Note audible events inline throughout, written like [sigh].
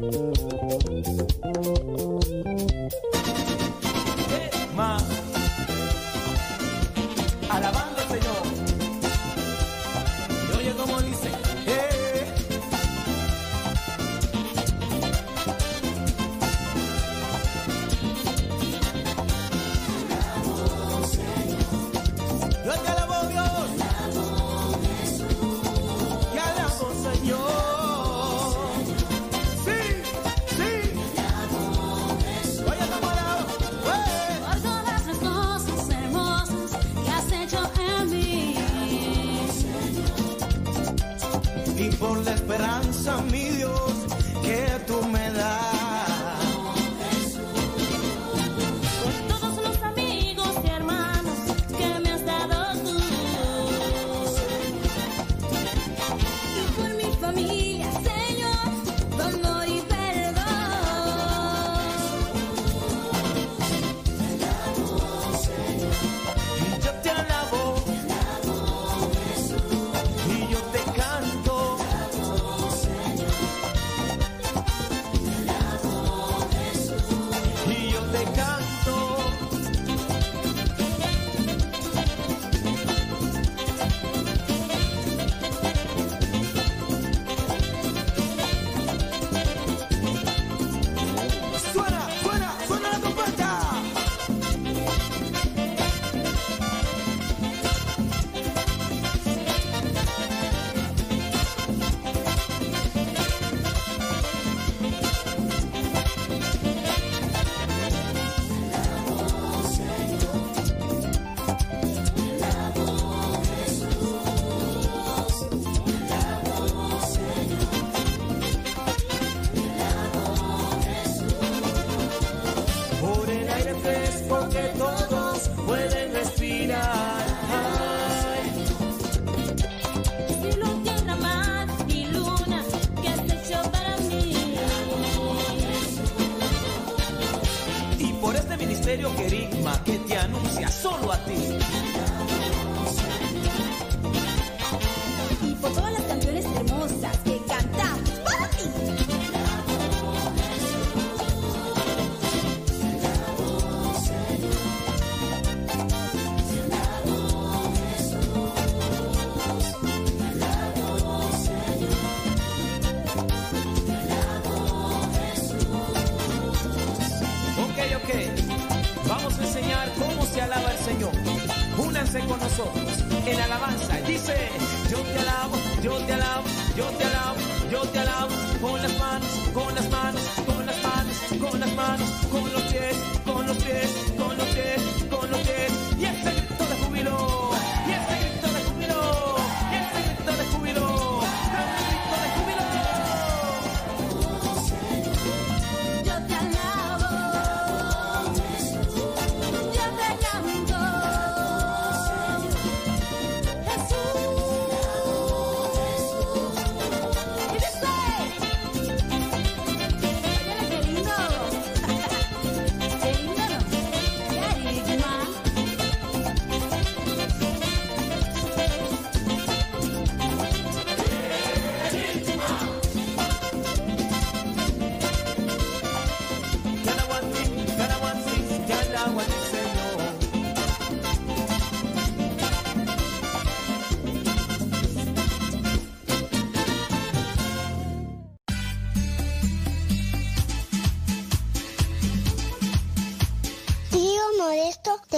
Thank you.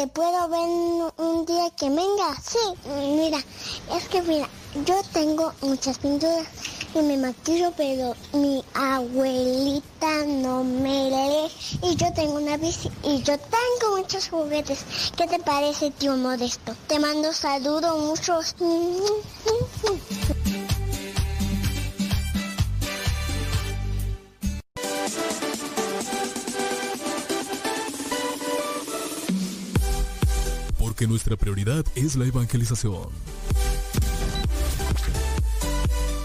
Puedo ver un día que venga? Sí, mira, es que mira, yo tengo muchas pinturas y me maquillo, pero mi abuelita no me lee. Y yo tengo una bici y yo tengo muchos juguetes. ¿Qué te parece, tío Modesto? Te mando saludos muchos. nuestra prioridad es la evangelización.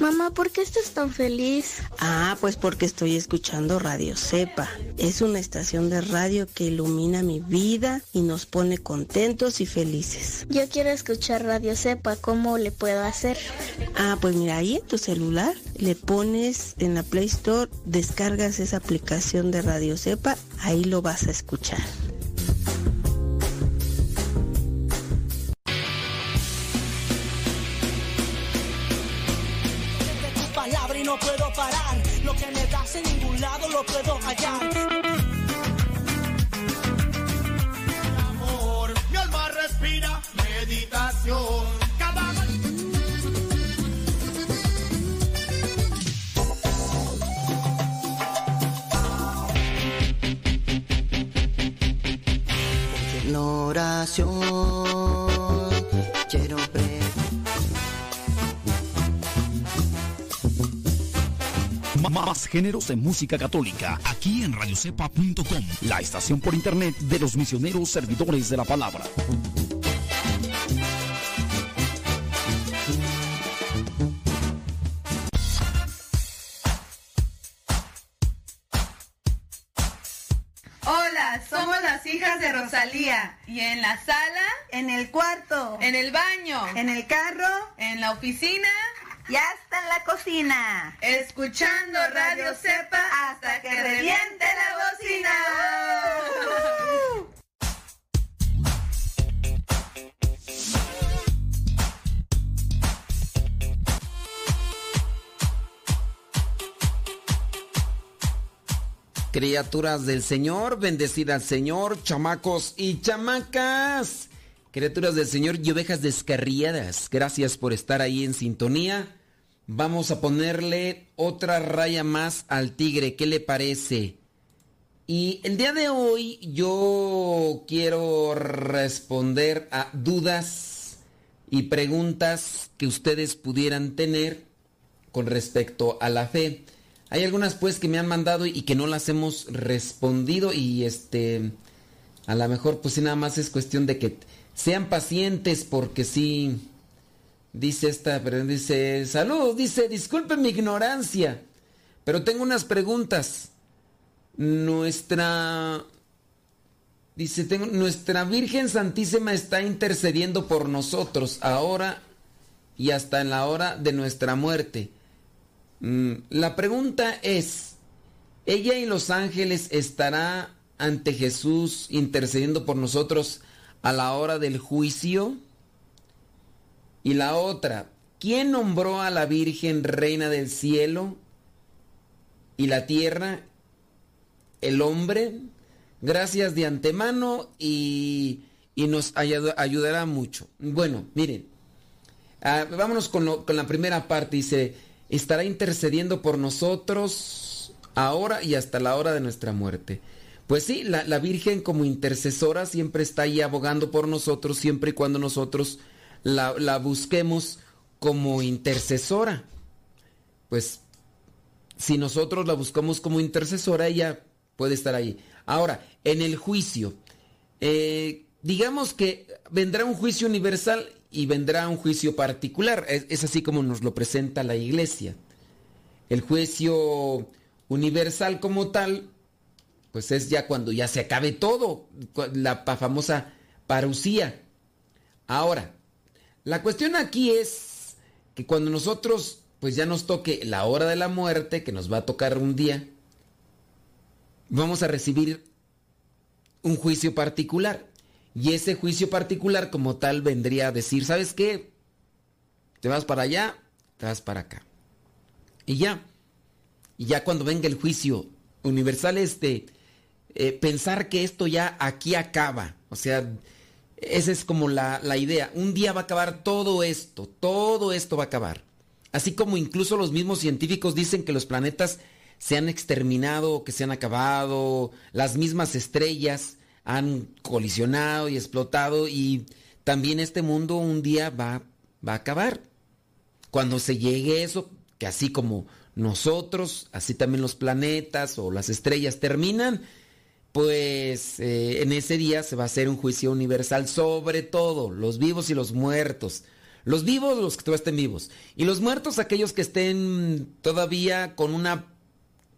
Mamá, ¿por qué estás tan feliz? Ah, pues porque estoy escuchando Radio Cepa. Es una estación de radio que ilumina mi vida y nos pone contentos y felices. Yo quiero escuchar Radio Cepa, ¿cómo le puedo hacer? Ah, pues mira, ahí en tu celular le pones en la Play Store, descargas esa aplicación de Radio Cepa, ahí lo vas a escuchar. Puedo parar. Lo que me das en ningún lado lo puedo hallar. Amor, mi alma respira meditación. Cada oración Más géneros de música católica aquí en radiocepa.com, la estación por internet de los misioneros servidores de la palabra. Hola, somos las hijas de Rosalía. ¿Y en la sala? En el cuarto. ¿En el baño? ¿En el carro? ¿En la oficina? Ya está en la cocina. Escuchando Radio Cepa hasta que reviente la bocina. Criaturas del Señor, bendecida al Señor, chamacos y chamacas. Criaturas del Señor y ovejas descarriadas, gracias por estar ahí en sintonía. Vamos a ponerle otra raya más al tigre, ¿qué le parece? Y el día de hoy yo quiero responder a dudas y preguntas que ustedes pudieran tener con respecto a la fe. Hay algunas pues que me han mandado y que no las hemos respondido y este a lo mejor pues nada más es cuestión de que sean pacientes porque sí Dice esta, pero dice, salud, dice, disculpe mi ignorancia, pero tengo unas preguntas. Nuestra, dice, tengo, nuestra Virgen Santísima está intercediendo por nosotros ahora y hasta en la hora de nuestra muerte. Mm, la pregunta es, ¿ella y los ángeles estará ante Jesús intercediendo por nosotros a la hora del juicio? Y la otra, ¿quién nombró a la Virgen reina del cielo y la tierra? El hombre. Gracias de antemano y, nos ayudará mucho. Bueno, miren, ah, vámonos con, con la primera parte. Dice, estará intercediendo por nosotros ahora y hasta la hora de nuestra muerte. Pues sí, la, la, Virgen como intercesora siempre está ahí abogando por nosotros, siempre y cuando nosotros la, busquemos como intercesora. Pues si nosotros la buscamos como intercesora, ella puede estar ahí. Ahora, en el juicio, eh, digamos que vendrá un juicio universal y vendrá un juicio particular. Es, así como nos lo presenta la iglesia. El juicio universal como tal, pues es ya cuando ya se acabe todo, la famosa parucía. Ahora, la cuestión aquí es que cuando nosotros pues ya nos toque la hora de la muerte, que nos va a tocar un día, vamos a recibir un juicio particular. Y ese juicio particular como tal vendría a decir, ¿sabes qué? Te vas para allá, te vas para acá. Y ya. Y ya cuando venga el juicio universal este, eh, pensar que esto ya aquí acaba. O sea, esa es como la, idea. Un día va a acabar todo esto, todo esto va a acabar. Así como incluso los mismos científicos dicen que los planetas se han exterminado, que se han acabado, las mismas estrellas han colisionado y explotado y también este mundo un día va, va a acabar. Cuando se llegue eso, que así como nosotros, así también los planetas o las estrellas terminan, pues eh, en ese día se va a hacer un juicio universal sobre todo, los vivos y los muertos. Los vivos, los que todavía estén vivos. Y los muertos, aquellos que estén todavía con una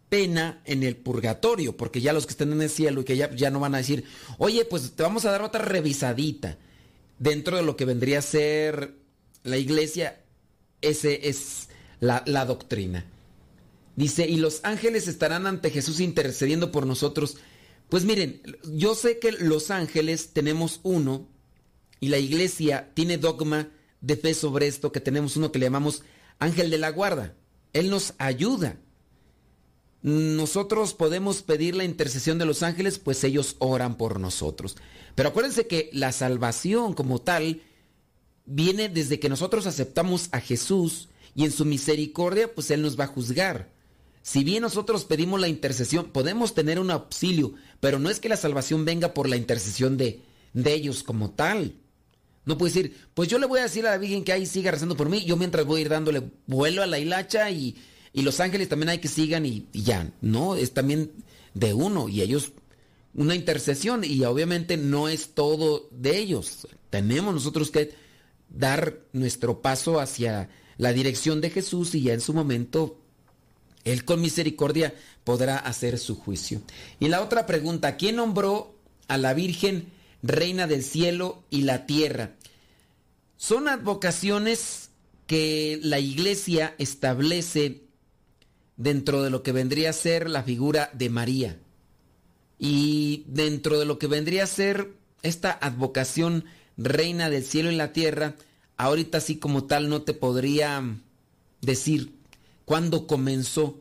pena en el purgatorio, porque ya los que estén en el cielo y que ya, ya no van a decir, oye, pues te vamos a dar otra revisadita. Dentro de lo que vendría a ser la iglesia, ese es la, la doctrina. Dice, y los ángeles estarán ante Jesús intercediendo por nosotros. Pues miren, yo sé que los ángeles tenemos uno y la iglesia tiene dogma de fe sobre esto, que tenemos uno que le llamamos ángel de la guarda. Él nos ayuda. Nosotros podemos pedir la intercesión de los ángeles, pues ellos oran por nosotros. Pero acuérdense que la salvación como tal viene desde que nosotros aceptamos a Jesús y en su misericordia, pues Él nos va a juzgar. Si bien nosotros pedimos la intercesión, podemos tener un auxilio, pero no es que la salvación venga por la intercesión de, de ellos como tal. No puede decir, pues yo le voy a decir a la Virgen que ahí siga rezando por mí, yo mientras voy a ir dándole vuelo a la hilacha y, y los ángeles también hay que sigan y, y, ya. No, es también de uno y ellos una intercesión y obviamente no es todo de ellos. Tenemos nosotros que dar nuestro paso hacia la dirección de Jesús y ya en su momento Él con misericordia podrá hacer su juicio. Y la otra pregunta, ¿quién nombró a la Virgen Reina del cielo y la tierra? Son advocaciones que la iglesia establece dentro de lo que vendría a ser la figura de María. Y dentro de lo que vendría a ser esta advocación reina del cielo y la tierra, ahorita así como tal no te podría decir cuándo comenzó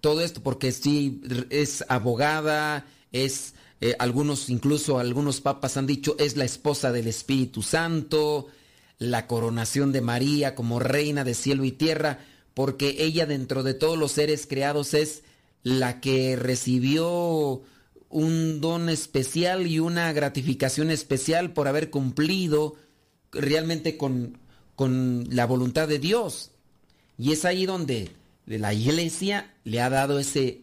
todo esto, porque sí es abogada, es eh, algunos, incluso algunos papas han dicho, es la esposa del Espíritu Santo, la coronación de María como reina de cielo y tierra, porque ella dentro de todos los seres creados es la que recibió un don especial y una gratificación especial por haber cumplido realmente con, con la voluntad de Dios. Y es ahí donde la iglesia le ha dado ese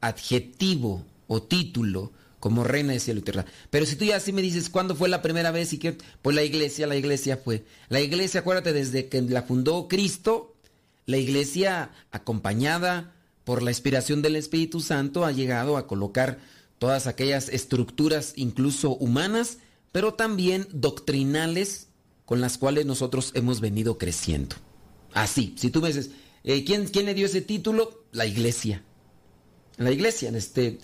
adjetivo o título como reina de cielo y tierra. Pero si tú ya así me dices cuándo fue la primera vez y que pues la iglesia, la iglesia fue. La iglesia, acuérdate, desde que la fundó Cristo, la iglesia acompañada por la inspiración del Espíritu Santo ha llegado a colocar todas aquellas estructuras incluso humanas, pero también doctrinales con las cuales nosotros hemos venido creciendo. Así, si tú me dices, eh, ¿quién, ¿quién, le dio ese título? La iglesia. La iglesia, este,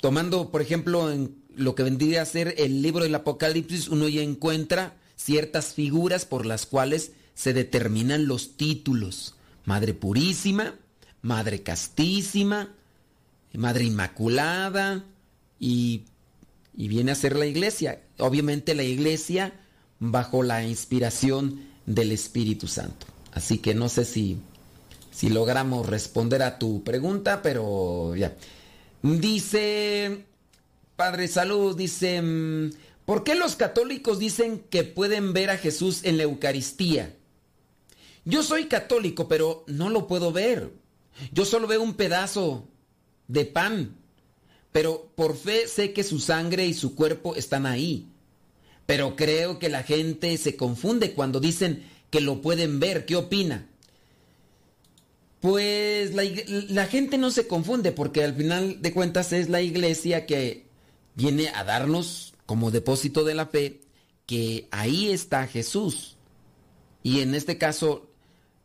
tomando, por ejemplo, en lo que vendría a ser el libro del Apocalipsis, uno ya encuentra ciertas figuras por las cuales se determinan los títulos. Madre Purísima, Madre Castísima, Madre Inmaculada y, y viene a ser la iglesia. Obviamente la iglesia bajo la inspiración del Espíritu Santo. Así que no sé si, si logramos responder a tu pregunta, pero ya. Dice, Padre Salud, dice, mm, ¿por qué los católicos dicen que pueden ver a Jesús en la Eucaristía? Yo soy católico, pero no lo puedo ver. Yo solo veo un pedazo de pan, pero por fe sé que su sangre y su cuerpo están ahí. Pero creo que la gente se confunde cuando dicen que lo pueden ver. ¿Qué opina? Pues la, gente no se confunde porque al final de cuentas es la iglesia que viene a darnos como depósito de la fe que ahí está Jesús. Y en este caso,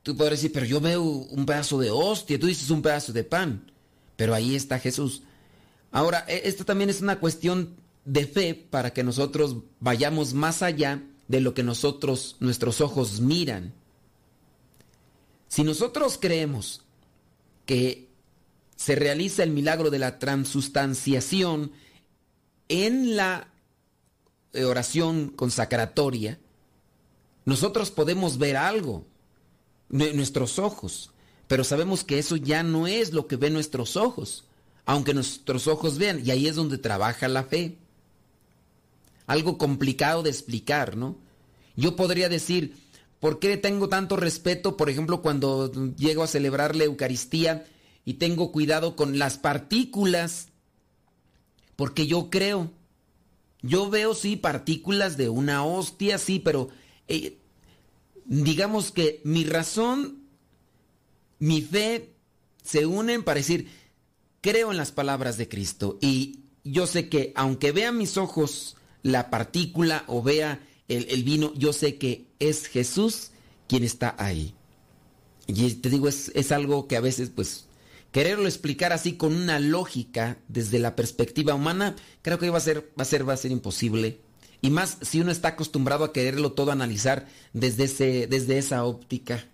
tú podrás decir, pero yo veo un pedazo de hostia, tú dices un pedazo de pan pero ahí está Jesús. Ahora, e, esto también es una cuestión de fe para que nosotros vayamos más allá de lo que nosotros, nuestros ojos miran. Si nosotros creemos que se realiza el milagro de la transustanciación en la oración consacratoria, nosotros podemos ver algo, nuestros ojos. Pero sabemos que eso ya no es lo que ven nuestros ojos, aunque nuestros ojos vean, y ahí es donde trabaja la fe. Algo complicado de explicar, ¿no? Yo podría decir, ¿Por qué tengo tanto respeto, por ejemplo, cuando llego a celebrar la Eucaristía y tengo cuidado con las partículas? Porque yo creo, yo veo sí partículas de una hostia, sí, pero eh, digamos que mi razón, mi fe se unen para decir, creo en las palabras de Cristo y yo sé que aunque vea mis ojos la partícula o vea el, vino, yo sé que es Jesús quien está ahí. Y te digo, es, es algo que a veces, pues, quererlo explicar así con una lógica desde la perspectiva humana, creo que va a ser, va a ser, va a ser imposible. Y más si uno está acostumbrado a quererlo todo analizar desde, ese, desde esa óptica.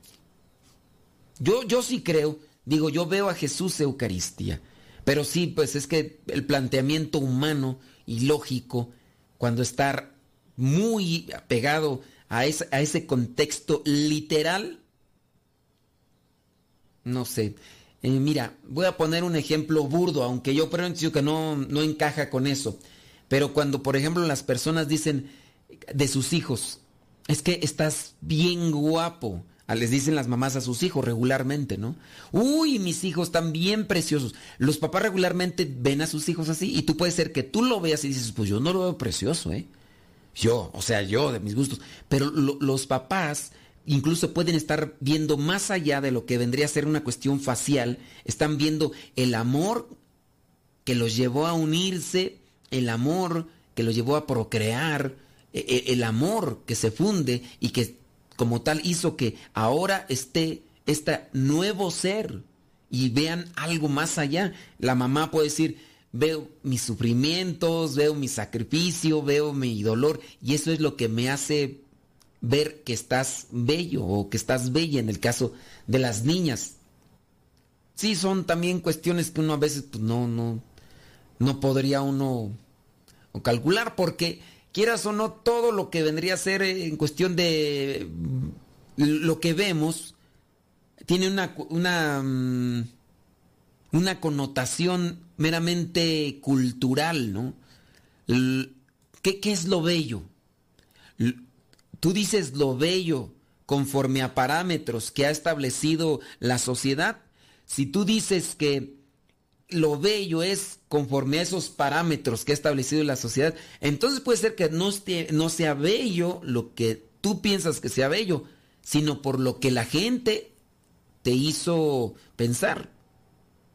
Yo, yo sí creo, digo, yo veo a Jesús Eucaristía. Pero sí, pues es que el planteamiento humano y lógico, cuando está muy apegado a ese, a ese contexto literal, no sé. Eh, mira, voy a poner un ejemplo burdo, aunque yo creo que no, no encaja con eso. Pero cuando, por ejemplo, las personas dicen de sus hijos, es que estás bien guapo. Les dicen las mamás a sus hijos regularmente, ¿no? Uy, mis hijos están bien preciosos. Los papás regularmente ven a sus hijos así y tú puedes ser que tú lo veas y dices, pues yo no lo veo precioso, ¿eh? Yo, o sea, yo, de mis gustos. Pero los papás incluso pueden estar viendo más allá de lo que vendría a ser una cuestión facial, están viendo el amor que los llevó a unirse, el amor que los llevó a procrear, e, e, el amor que se funde y que como tal hizo que ahora esté este nuevo ser y vean algo más allá. La mamá puede decir, veo mis sufrimientos, veo mi sacrificio, veo mi dolor y eso es lo que me hace ver que estás bello o que estás bella en el caso de las niñas. Sí, son también cuestiones que uno a veces pues, no, no, no podría uno calcular porque quieras o no, todo lo que vendría a ser en cuestión de lo que vemos tiene una, una, mm, una connotación meramente cultural, ¿no? ¿Qué, ¿Qué, es lo bello? Tú dices lo bello conforme a parámetros que ha establecido la sociedad. Si tú dices que lo bello es conforme a esos parámetros que ha establecido la sociedad, entonces puede ser que no, sea bello lo que tú piensas que sea bello, sino por lo que la gente te hizo pensar.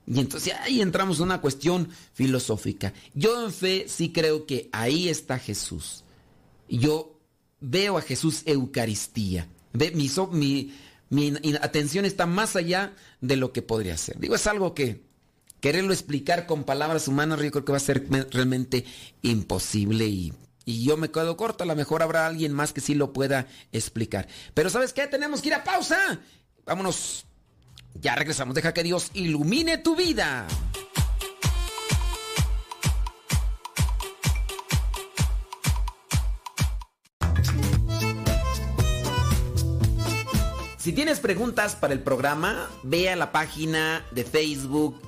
Y entonces ahí entramos en una cuestión filosófica. Yo en fe sí creo que ahí está Jesús. Yo veo a Jesús Eucaristía. Mi atención está más allá de lo que podría ser. Digo, es algo que quererlo explicar con palabras humanas, yo creo que va a ser realmente imposible y, y yo me quedo corto. A lo mejor habrá alguien más que sí lo pueda explicar. Pero ¿sabes qué? Tenemos que ir a pausa. Vámonos. Ya regresamos. Deja que Dios ilumine tu vida. Si tienes preguntas para el programa, ve a la página de Facebook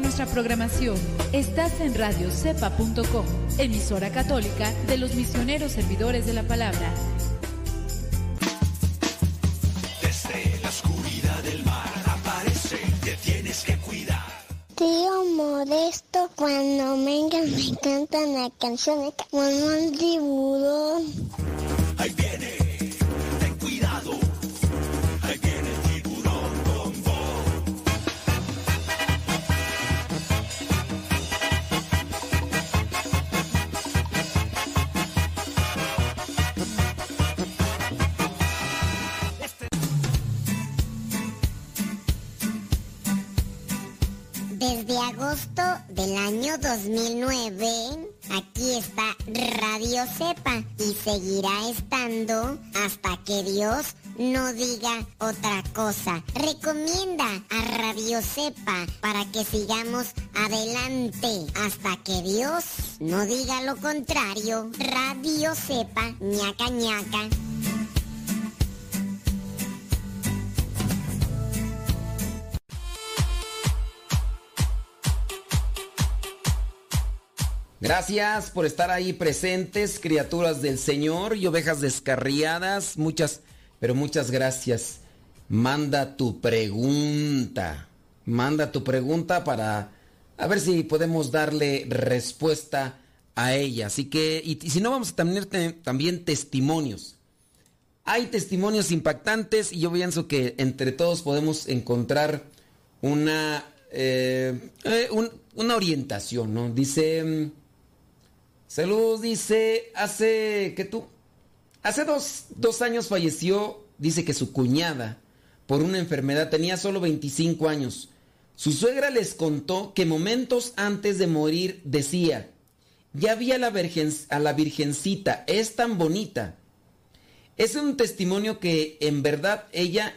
Con nuestra programación. Estás en radiocepa.com, emisora católica de los misioneros servidores de la palabra. Desde la oscuridad del mar aparece, te tienes que cuidar. Tío Modesto, cuando venga me cantan la canción de como un tiburón. Ahí viene año 2009, aquí está Radio Cepa y seguirá estando hasta que Dios no diga otra cosa. Recomienda a Radio Cepa para que sigamos adelante hasta que Dios no diga lo contrario. Radio Cepa, ñaca ñaca. Gracias por estar ahí presentes, criaturas del Señor y ovejas descarriadas. Muchas, pero muchas gracias. Manda tu pregunta. Manda tu pregunta para a ver si podemos darle respuesta a ella. Así que, y, si no, vamos a tener también testimonios. Hay testimonios impactantes y yo pienso que entre todos podemos encontrar una, eh, eh, una orientación, ¿no? Dice Saludos, dice, hace que tú, hace dos, dos, años falleció, dice que su cuñada, por una enfermedad, tenía solo 25 años. Su suegra les contó que momentos antes de morir decía, ya vi a la, virgen, a la virgencita, es tan bonita. Es un testimonio que en verdad ella,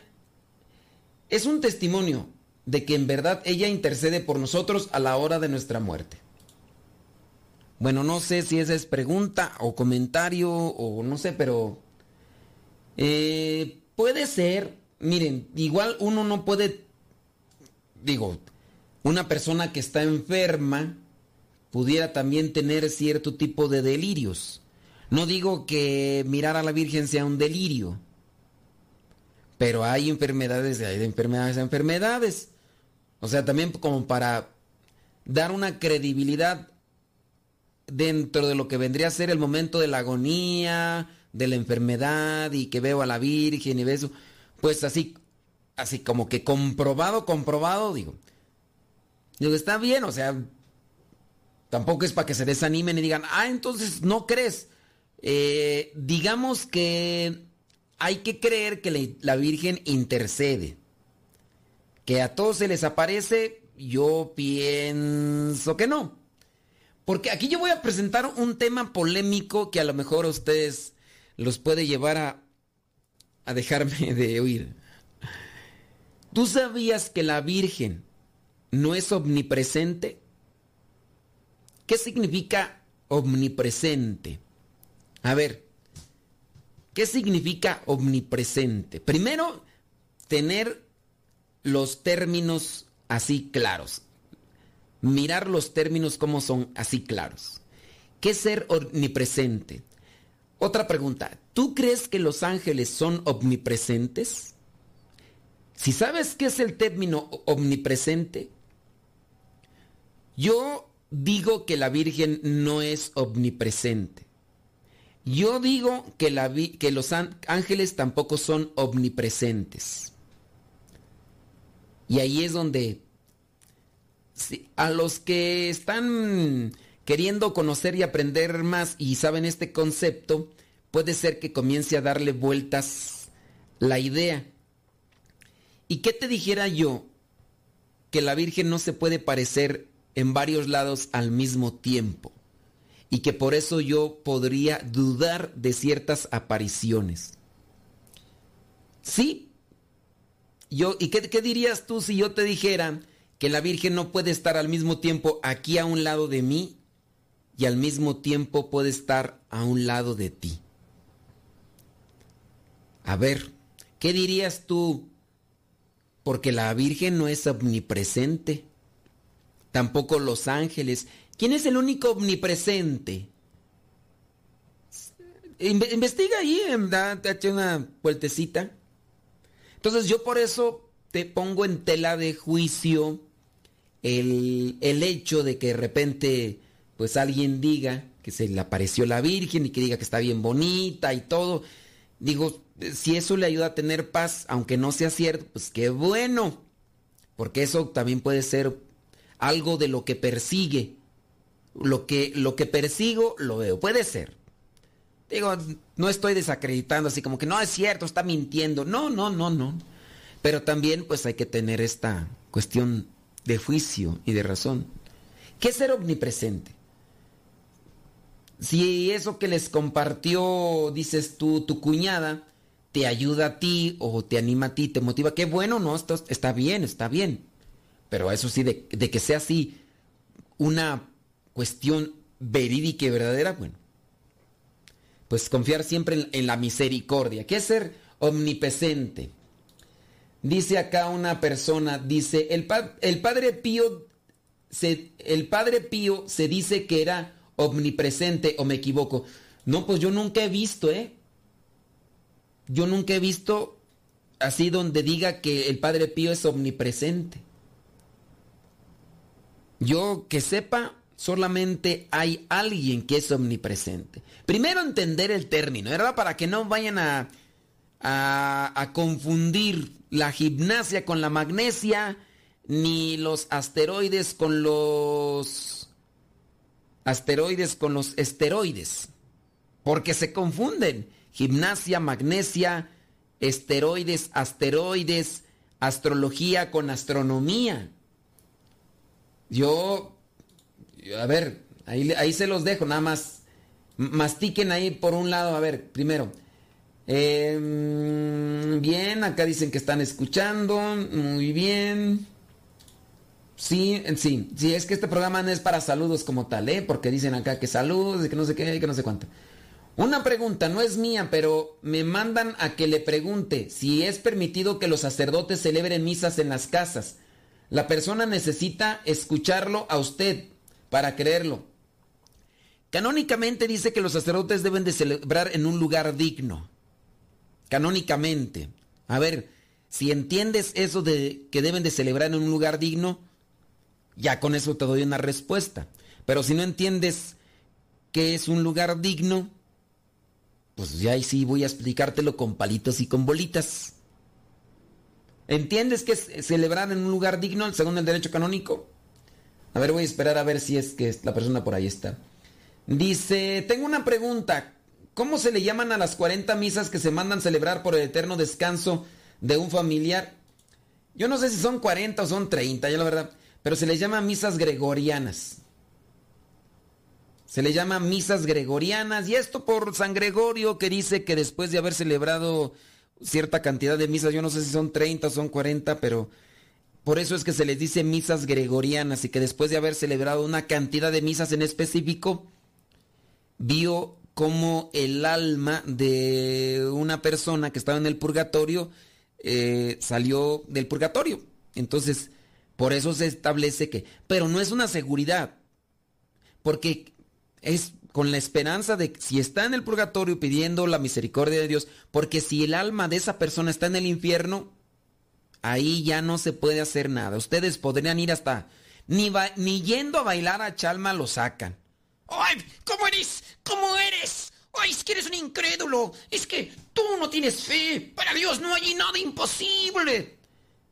es un testimonio de que en verdad ella intercede por nosotros a la hora de nuestra muerte. Bueno, no sé si esa es pregunta o comentario o no sé, pero eh, puede ser, miren, igual uno no puede, digo, una persona que está enferma pudiera también tener cierto tipo de delirios. No digo que mirar a la Virgen sea un delirio, pero hay enfermedades, hay de enfermedades a enfermedades. O sea, también como para dar una credibilidad dentro de lo que vendría a ser el momento de la agonía, de la enfermedad y que veo a la Virgen y eso, pues así, así como que comprobado, comprobado, digo. Digo, está bien, o sea, tampoco es para que se desanimen y digan, ah, entonces no crees. Eh, digamos que hay que creer que la Virgen intercede. Que a todos se les aparece, yo pienso que no. Porque aquí yo voy a presentar un tema polémico que a lo mejor a ustedes los puede llevar a, a dejarme [laughs] de oír. ¿Tú sabías que la Virgen no es omnipresente? ¿Qué significa omnipresente? A ver, ¿qué significa omnipresente? Primero, tener los términos así claros mirar los términos como son así claros. ¿Qué es ser omnipresente? Otra pregunta, ¿tú crees que los ángeles son omnipresentes? Si sabes qué es el término omnipresente, yo digo que la Virgen no es omnipresente. Yo digo que, que los ángeles tampoco son omnipresentes. Y ahí es donde a los que están queriendo conocer y aprender más y saben este concepto, puede ser que comience a darle vueltas la idea. ¿Y qué te dijera yo? Que la Virgen no se puede parecer en varios lados al mismo tiempo. Y que por eso yo podría dudar de ciertas apariciones. Sí. Yo, ¿Y qué, qué dirías tú si yo te dijera que la Virgen no puede estar al mismo tiempo aquí a un lado de mí y al mismo tiempo puede estar a un lado de ti. A ver, ¿qué dirías tú? Porque la Virgen no es omnipresente, tampoco los ángeles. ¿Quién es el único omnipresente? Investiga ahí, date una vueltecita. Entonces yo por eso te pongo en tela de juicio el, hecho de que de repente pues alguien diga que se le apareció la Virgen y que diga que está bien bonita y todo. Digo, si eso le ayuda a tener paz, aunque no sea cierto, pues qué bueno. Porque eso también puede ser algo de lo que persigue. Lo que, lo que persigo, lo veo. Puede ser. Digo, no estoy desacreditando así como que no es cierto, está mintiendo. No, no, no, no. Pero también pues hay que tener esta cuestión de juicio y de razón. ¿Qué ser omnipresente? Si eso que les compartió, dices tú, tu cuñada, te ayuda a ti o te anima a ti, te motiva, qué bueno, no, esto está bien, está bien. Pero eso sí, de, que sea así una cuestión verídica y verdadera, bueno, pues confiar siempre en, la misericordia. ¿Qué es ser omnipresente? Dice acá una persona, dice, el, el Padre Pío se, el Padre Pío se dice que era omnipresente o me equivoco. No, pues yo nunca he visto, ¿eh? Yo nunca he visto así donde diga que el Padre Pío es omnipresente. Yo que sepa, solamente hay alguien que es omnipresente. Primero entender el término, ¿verdad? Para que no vayan a, a, confundir la gimnasia con la magnesia, ni los asteroides con los asteroides con los esteroides. Porque se confunden. Gimnasia, magnesia, esteroides, asteroides, astrología con astronomía. Yo a ver, ahí, ahí se los dejo, nada más. Mastiquen ahí por un lado, a ver, primero. Em, bien, acá dicen que están escuchando, muy bien. Sí, sí, sí, es que este programa no es para saludos como tal, ¿eh? Porque dicen acá que saludos y que no sé qué, que no sé cuánto. Una pregunta, no es mía, pero me mandan a que le pregunte si es permitido que los sacerdotes celebren misas en las casas. La persona necesita escucharlo a usted para creerlo. Canónicamente dice que los sacerdotes deben de celebrar en un lugar digno. Canónicamente. A ver, si entiendes eso de que deben de celebrar en un lugar digno, ya con eso te doy una respuesta. Pero si no entiendes qué es un lugar digno, pues ya ahí sí voy a explicártelo con palitos y con bolitas. ¿Entiendes que es celebrar en un lugar digno según el derecho canónico? A ver, voy a esperar a ver si es que la persona por ahí está. Dice, tengo una pregunta. ¿Cómo se le llaman a las 40 misas que se mandan celebrar por el eterno descanso de un familiar? Yo no sé si son 40 o son 30, ya la verdad, pero se les llama misas gregorianas. Se le llama misas gregorianas y esto por San Gregorio que dice que después de haber celebrado cierta cantidad de misas, yo no sé si son 30 o son 40, pero por eso es que se les dice misas gregorianas y que después de haber celebrado una cantidad de misas en específico, vio cómo el alma de una persona que estaba en el purgatorio eh, salió del purgatorio. Entonces, por eso se establece que, pero no es una seguridad, porque es con la esperanza de que si está en el purgatorio pidiendo la misericordia de Dios, porque si el alma de esa persona está en el infierno, ahí ya no se puede hacer nada. Ustedes podrían ir hasta... Ni, ni yendo a bailar a Chalma lo sacan. ¡Ay! ¿Cómo eres? ¿Cómo eres? ¡Ay, es que eres un incrédulo! Es que tú no tienes fe. Para Dios no hay nada imposible.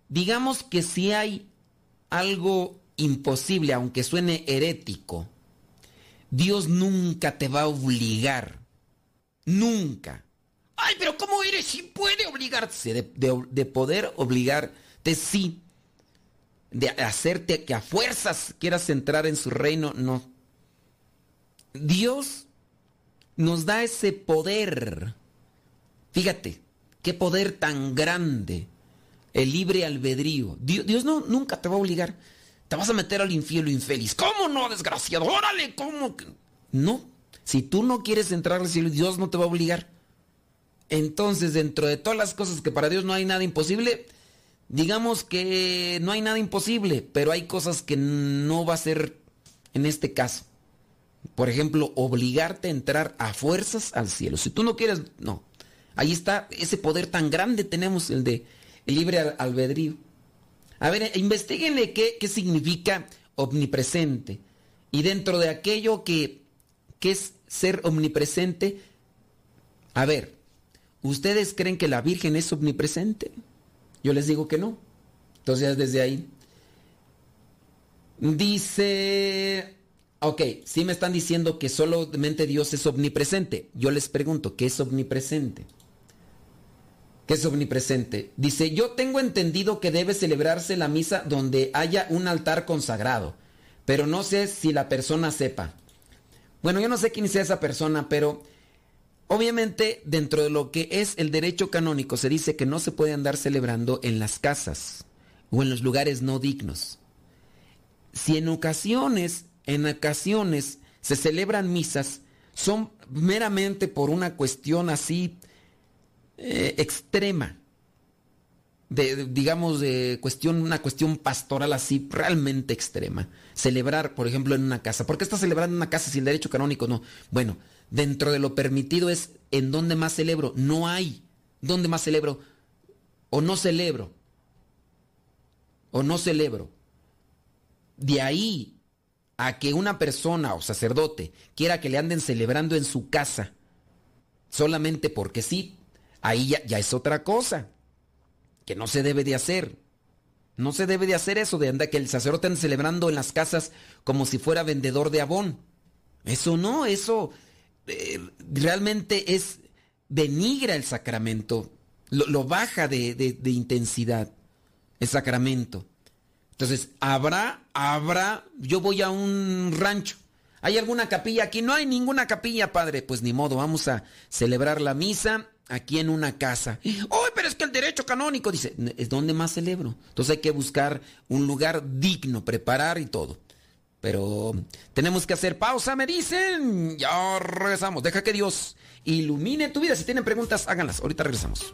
Digamos que si hay algo imposible, aunque suene herético, Dios nunca te va a obligar. Nunca. Ay, pero ¿cómo eres si puede obligarte? De, de, poder obligarte, sí. De hacerte que a fuerzas quieras entrar en su reino, no. Dios nos da ese poder. Fíjate, qué poder tan grande. El libre albedrío. Dios, no, nunca te va a obligar. Te vas a meter al infierno infeliz. ¿Cómo no, desgraciado? Órale, ¿cómo? No. Si tú no quieres entrar al cielo, Dios no te va a obligar. Entonces, dentro de todas las cosas que para Dios no hay nada imposible, digamos que no hay nada imposible, pero hay cosas que no va a ser en este caso. Por ejemplo, obligarte a entrar a fuerzas al cielo. Si tú no quieres, no. Ahí está ese poder tan grande tenemos, el de el libre albedrío. A ver, investiguenle qué, qué significa omnipresente. Y dentro de aquello que, que es ser omnipresente, a ver, ¿Ustedes creen que la Virgen es omnipresente? Yo les digo que no. Entonces desde ahí. Dice, ok, sí me están diciendo que solamente Dios es omnipresente. Yo les pregunto, ¿qué es omnipresente? ¿Qué es omnipresente? Dice, yo tengo entendido que debe celebrarse la misa donde haya un altar consagrado. pero no sé si la persona sepa. Bueno, yo no sé quién sea esa persona, pero obviamente dentro de lo que es el derecho canónico se dice que no se puede andar celebrando en las casas o en los lugares no dignos. Si en ocasiones, en ocasiones se celebran misas, son meramente por una cuestión así eh, extrema de, digamos, de cuestión, una cuestión pastoral así realmente extrema. Celebrar, por ejemplo, en una casa. ¿Por qué estás celebrando en una casa sin derecho canónico? No. Bueno, dentro de lo permitido es en dónde más celebro. No hay. ¿Dónde más celebro? O no celebro. O no celebro. De ahí a que una persona o sacerdote quiera que le anden celebrando en su casa solamente porque sí, ahí ya, ya es otra cosa que no se debe de hacer. No se debe de hacer eso de andar que el sacerdote ande celebrando en las casas como si fuera vendedor de abón. Eso no, eso eh, realmente es denigra el sacramento, lo, baja de, de, intensidad el sacramento. Entonces, habrá, habrá, yo voy a un rancho. ¿Hay alguna capilla aquí? No hay ninguna capilla, padre. Pues ni modo, vamos a celebrar la misa aquí en una casa. ¡Oh, pero es que el derecho canónico! Dice, ¿es donde más celebro? Entonces hay que buscar un lugar digno, preparar y todo. Pero tenemos que hacer pausa, me dicen. Ya regresamos. Deja que Dios ilumine tu vida. Si tienen preguntas, háganlas. Ahorita regresamos.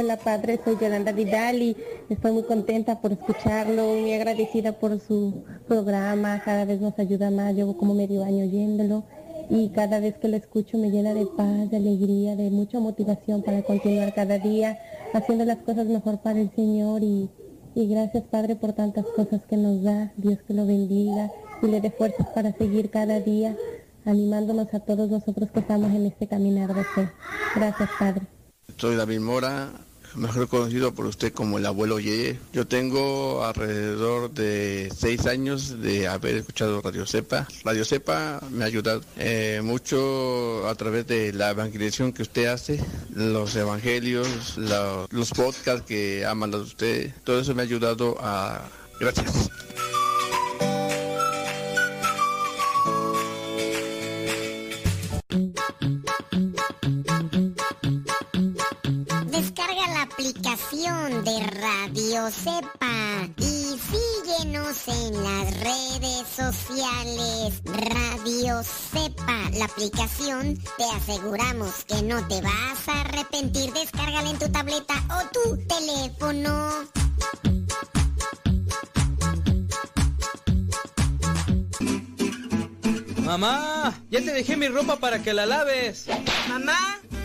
Hola Padre, soy Yolanda Vidal y estoy muy contenta por escucharlo, muy agradecida por su programa, cada vez nos ayuda más, llevo como medio año oyéndolo y cada vez que lo escucho me llena de paz, de alegría, de mucha motivación para continuar cada día haciendo las cosas mejor para el Señor y, y gracias Padre por tantas cosas que nos da, Dios que lo bendiga y le dé fuerzas para seguir cada día animándonos a todos nosotros que estamos en este caminar de fe. Gracias Padre. Soy David Mora, mejor conocido por usted como el abuelo Yeye. Yo tengo alrededor de seis años de haber escuchado Radio Cepa. Radio Cepa me ha ayudado eh, mucho a través de la evangelización que usted hace, los evangelios, los podcasts que ha mandado usted. Todo eso me ha ayudado a... Gracias. Radio Sepa y síguenos en las redes sociales. Radio Sepa, la aplicación, te aseguramos que no te vas a arrepentir. Descárgala en tu tableta o tu teléfono. Mamá, ya te dejé mi ropa para que la laves. Mamá,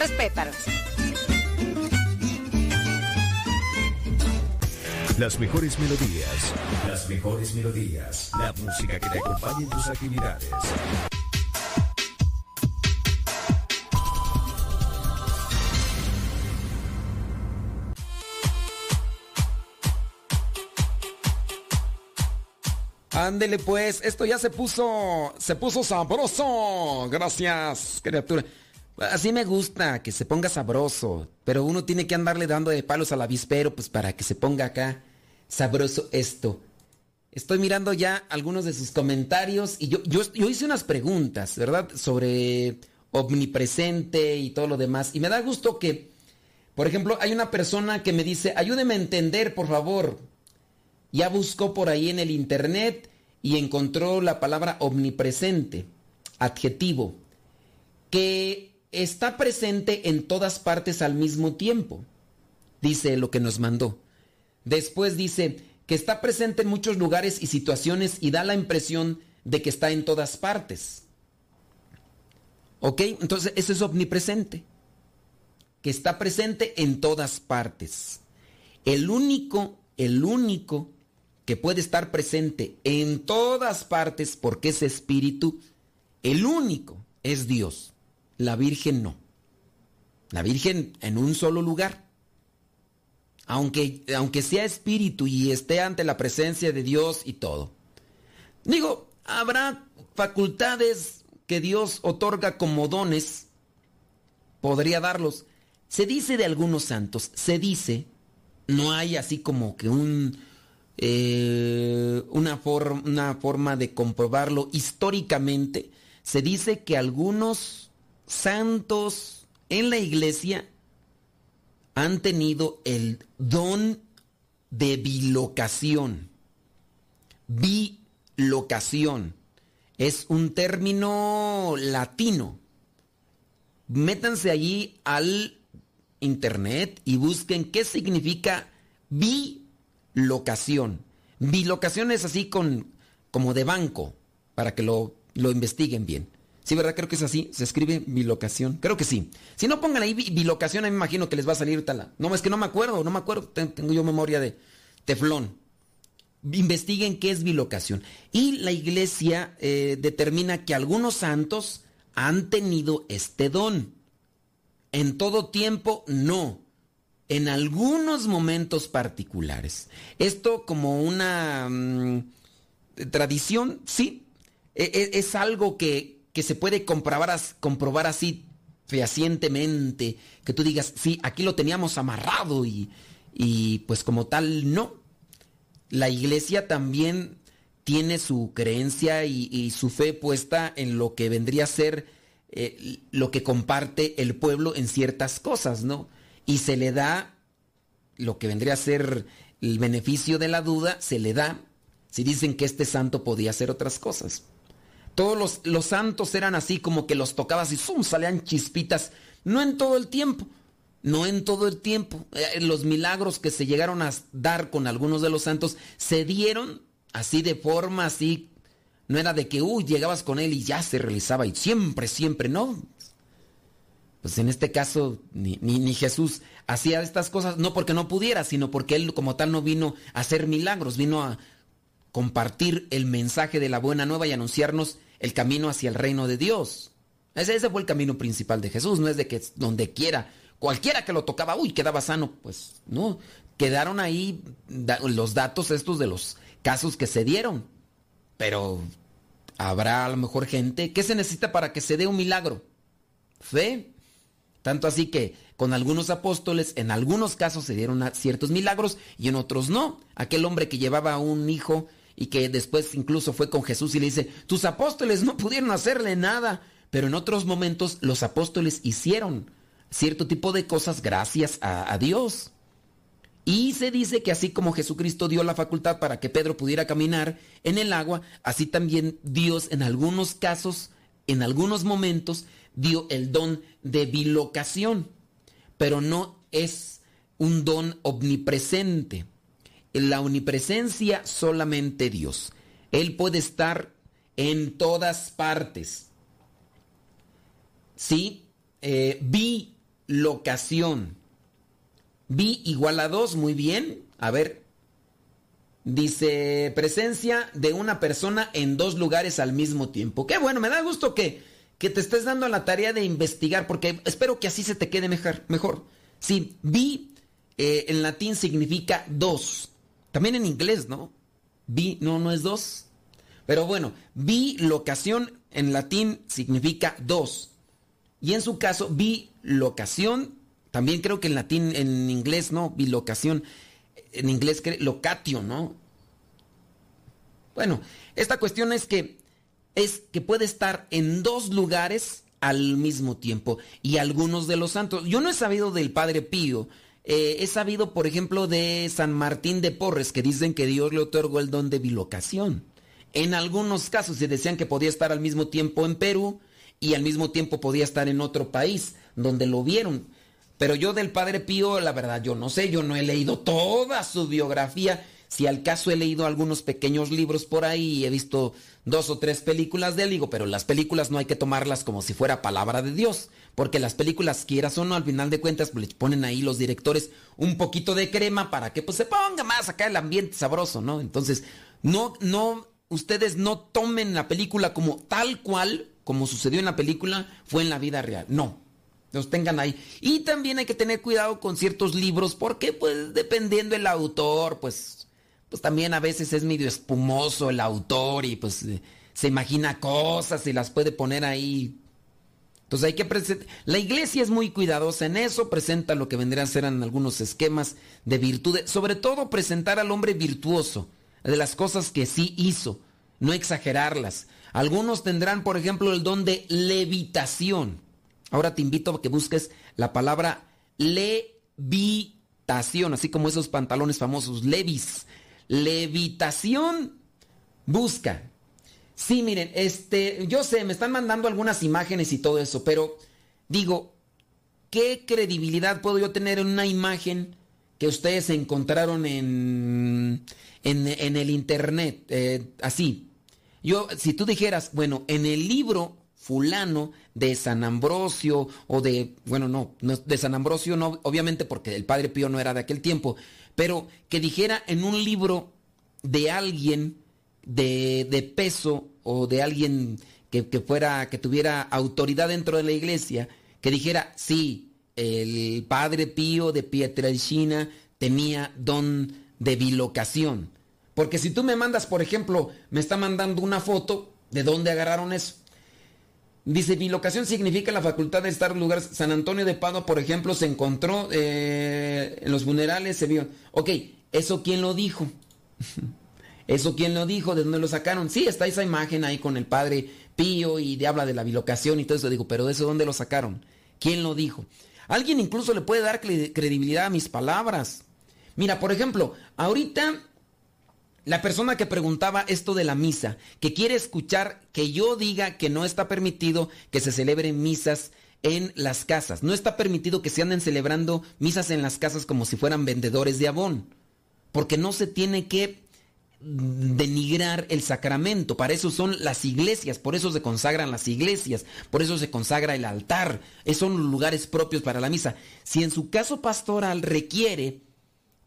Respétalas. Las mejores melodías. Las mejores melodías. La música que te acompañe en tus actividades. Ándele pues, esto ya se puso, se puso sabroso. Gracias, criatura. Así me gusta, que se ponga sabroso. Pero uno tiene que andarle dando de palos al avispero, pues para que se ponga acá sabroso esto. Estoy mirando ya algunos de sus comentarios y yo, yo, yo hice unas preguntas, ¿verdad? Sobre omnipresente y todo lo demás. Y me da gusto que, por ejemplo, hay una persona que me dice, ayúdeme a entender, por favor. Ya buscó por ahí en el internet y encontró la palabra omnipresente, adjetivo, que está presente en todas partes al mismo tiempo, dice lo que nos mandó. Después dice que está presente en muchos lugares y situaciones y da la impresión de que está en todas partes. ¿Ok? Entonces eso es omnipresente. Que está presente en todas partes. El único, el único que puede estar presente en todas partes porque es espíritu, el único es Dios. La Virgen no. La Virgen en un solo lugar. Aunque, aunque sea espíritu y esté ante la presencia de Dios y todo. Digo, habrá facultades que Dios otorga como dones, podría darlos. Se dice de algunos santos, se dice, no hay así como que un, eh, una, una forma de comprobarlo históricamente. Se dice que algunos santos en la iglesia han tenido el don de bilocación. Bilocación es un término latino. Métanse allí al internet y busquen qué significa bilocación. Bilocación es así con como de banco para que lo, lo investiguen bien. Sí, ¿verdad? Creo que es así. Se escribe bilocación. Creo que sí. Si no pongan ahí bilocación, me imagino que les va a salir tal. No, es que no me acuerdo, no me acuerdo. Tengo yo memoria de teflón investiguen qué es bilocación. Y la iglesia eh, determina que algunos santos han tenido este don. En todo tiempo, no. En algunos momentos particulares. Esto como una mm, tradición, sí. E, e, es, algo que, que, se puede comprobar, comprobar así fehacientemente. Que tú digas, sí, aquí lo teníamos amarrado y, y pues como tal, no la iglesia también tiene su creencia y, su fe puesta en lo que vendría a ser eh, lo que comparte el pueblo en ciertas cosas, ¿no? Y se le da lo que vendría a ser el beneficio de la duda, se le da si dicen que este santo podía hacer otras cosas. Todos los, los santos eran así como que los tocabas y ¡zum! salían chispitas, no en todo el tiempo, no en todo el tiempo. Eh, los milagros que se llegaron a dar con algunos de los santos se dieron así de forma así. No era de que, uy, llegabas con él y ya se realizaba y siempre, siempre, no. Pues en este caso ni, ni, Jesús hacía estas cosas, no porque no pudiera, sino porque él como tal no vino a hacer milagros, vino a compartir el mensaje de la buena nueva y anunciarnos el camino hacia el reino de Dios. Ese, fue el camino principal de Jesús, no es de que donde quiera cualquiera que lo tocaba, uy, quedaba sano. Pues no, quedaron ahí los datos estos de los casos que se dieron. Pero habrá a lo mejor gente, ¿qué se necesita para que se dé un milagro? Fe. Tanto así que con algunos apóstoles en algunos casos se dieron ciertos milagros y en otros no. Aquel hombre que llevaba un hijo y que después incluso fue con Jesús y le dice, tus apóstoles no pudieron hacerle nada, pero en otros momentos los apóstoles hicieron cierto tipo de cosas gracias a, Dios. Y se dice que así como Jesucristo dio la facultad para que Pedro pudiera caminar en el agua, así también Dios en algunos casos, en algunos momentos, dio el don de bilocación. Pero no es un don omnipresente. En la omnipresencia solamente Dios. Él puede estar en todas partes. Sí, eh, vi locación. Vi igual a 2, muy bien. A ver. Dice presencia de una persona en dos lugares al mismo tiempo. Qué bueno, me da gusto que, que te estés dando la tarea de investigar, porque espero que así se te quede mejor. mejor. Sí, vi eh, en latín significa dos. También en inglés, ¿no? Vi, no, no es dos. Pero bueno, vi locación en latín significa dos. Y en su caso, vi locación, también creo que en latín, en inglés, ¿no? Bilocación, en inglés locatio, ¿no? Bueno, esta cuestión es que es que puede estar en dos lugares al mismo tiempo y algunos de los santos. Yo no he sabido del Padre Pío. Eh, he sabido, por ejemplo, de San Martín de Porres, que dicen que Dios le otorgó el don de bilocación. En algunos casos se decían que podía estar al mismo tiempo en Perú y al mismo tiempo podía estar en otro país donde lo vieron. Pero yo del Padre Pío, la verdad, yo no sé, yo no he leído toda su biografía. Si al caso he leído algunos pequeños libros por ahí y he visto dos o tres películas de él, digo, pero las películas no hay que tomarlas como si fuera palabra de Dios, porque las películas, quieras o no, al final de cuentas, pues, le ponen ahí los directores un poquito de crema para que pues se ponga más acá el ambiente sabroso, ¿no? Entonces, no, no, ustedes no tomen la película como tal cual, como sucedió en la película, fue en la vida real. No, los tengan ahí. Y también hay que tener cuidado con ciertos libros, porque pues dependiendo el autor, pues pues también a veces es medio espumoso el autor y pues eh, se imagina cosas y las puede poner ahí. Entonces hay que presentar. La iglesia es muy cuidadosa en eso, presenta lo que vendrían a ser en algunos esquemas de virtudes, sobre todo presentar al hombre virtuoso, de las cosas que sí hizo, no exagerarlas. Algunos tendrán, por ejemplo, el don de levitación. Ahora te invito a que busques la palabra levitación, así como esos pantalones famosos, levis levitación. Busca. Sí, miren, este, yo sé, me están mandando algunas imágenes y todo eso, pero digo, ¿qué credibilidad puedo yo tener en una imagen que ustedes encontraron en, en, el internet? Eh, así. Yo, si tú dijeras, bueno, en el libro fulano de San Ambrosio o de, bueno, no, no, de San Ambrosio no, obviamente porque el Padre Pío no era de aquel tiempo, pero que dijera en un libro de alguien de, peso o de alguien que, fuera, que tuviera autoridad dentro de la iglesia, que dijera, sí, el padre Pío de Pietrelcina tenía don de bilocación. Porque si tú me mandas, por ejemplo, me está mandando una foto, ¿de dónde agarraron eso? Dice, bilocación significa la facultad de estar en lugares. San Antonio de Padua, por ejemplo, se encontró eh, en los funerales, se vio. Ok, ¿eso quién lo dijo? [laughs] ¿Eso quién lo dijo? ¿De dónde lo sacaron? Sí, está esa imagen ahí con el padre Pío y de habla de la bilocación y todo eso. Digo, pero ¿de eso dónde lo sacaron? ¿Quién lo dijo? Alguien incluso le puede dar credibilidad a mis palabras. Mira, por ejemplo, ahorita la persona que preguntaba esto de la misa, que quiere escuchar que yo diga que no está permitido que se celebren misas en las casas. No está permitido que se anden celebrando misas en las casas como si fueran vendedores de abón. Porque no se tiene que denigrar el sacramento. Para eso son las iglesias, por eso se consagran las iglesias, por eso se consagra el altar. Esos son los lugares propios para la misa. Si en su caso pastoral requiere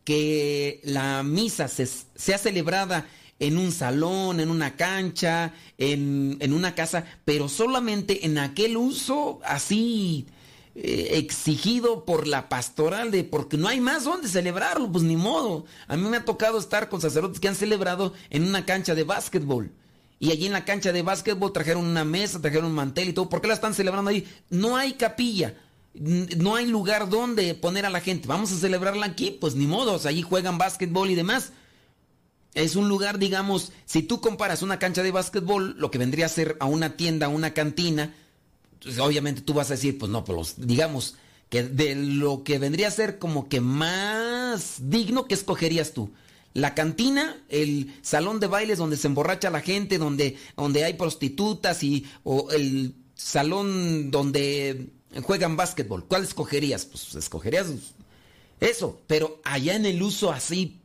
que la misa sea celebrada en un salón, en una cancha, en, en, una casa, pero solamente en aquel uso así eh, exigido por la pastoral de porque no hay más donde celebrarlo, pues ni modo. A mí me ha tocado estar con sacerdotes que han celebrado en una cancha de básquetbol. Y allí en la cancha de básquetbol trajeron una mesa, trajeron un mantel y todo. ¿Por qué la están celebrando ahí? No hay capilla. No hay lugar donde poner a la gente. Vamos a celebrarla aquí, pues ni modo. allí juegan básquetbol y demás. Es un lugar, digamos, si tú comparas una cancha de básquetbol, lo que vendría a ser a una tienda, a una cantina, pues, obviamente tú vas a decir, pues no, pues digamos que de lo que vendría a ser como que más digno, ¿qué escogerías tú? La cantina, el salón de bailes donde se emborracha la gente, donde, donde hay prostitutas y o el salón donde juegan básquetbol. ¿Cuál escogerías? Pues escogerías eso, pero allá en el uso así,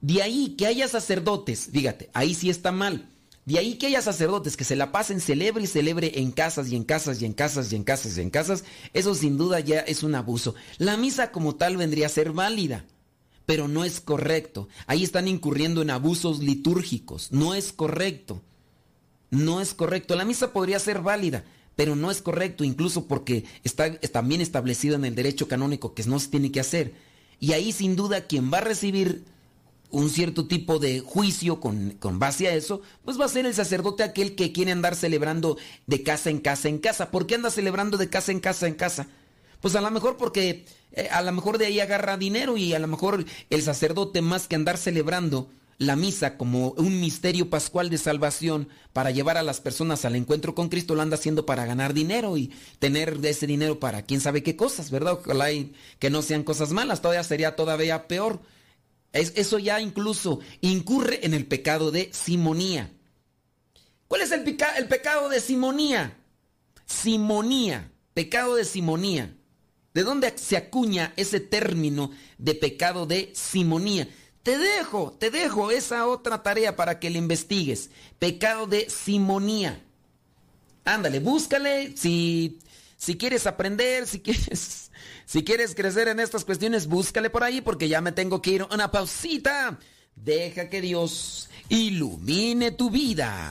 de ahí que haya sacerdotes, fíjate, ahí sí está mal. De ahí que haya sacerdotes que se la pasen celebre y celebre en casas y en casas y en casas y en casas y en casas, eso sin duda ya es un abuso. La misa como tal vendría a ser válida, pero no es correcto. Ahí están incurriendo en abusos litúrgicos, no es correcto. No es correcto. La misa podría ser válida, pero no es correcto, incluso porque está también establecido en el derecho canónico que no se tiene que hacer. Y ahí sin duda quien va a recibir un cierto tipo de juicio con, base a eso, pues va a ser el sacerdote aquel que quiere andar celebrando de casa en casa en casa. ¿Por qué anda celebrando de casa en casa en casa? Pues a lo mejor porque eh, a lo mejor de ahí agarra dinero y a lo mejor el sacerdote más que andar celebrando la misa como un misterio pascual de salvación para llevar a las personas al encuentro con Cristo, lo anda haciendo para ganar dinero y tener ese dinero para quién sabe qué cosas, ¿verdad? Ojalá que no sean cosas malas, todavía sería todavía peor. eso ya incluso incurre en el pecado de simonía. ¿Cuál es el, el pecado de simonía? Simonía, pecado de simonía. ¿De dónde se acuña ese término de pecado de simonía? Te dejo, te dejo esa otra tarea para que le investigues. Pecado de simonía. Ándale, búscale si, si quieres aprender, si quieres, si quieres crecer en estas cuestiones, búscale por ahí porque ya me tengo que ir una pausita. Deja que Dios ilumine tu vida.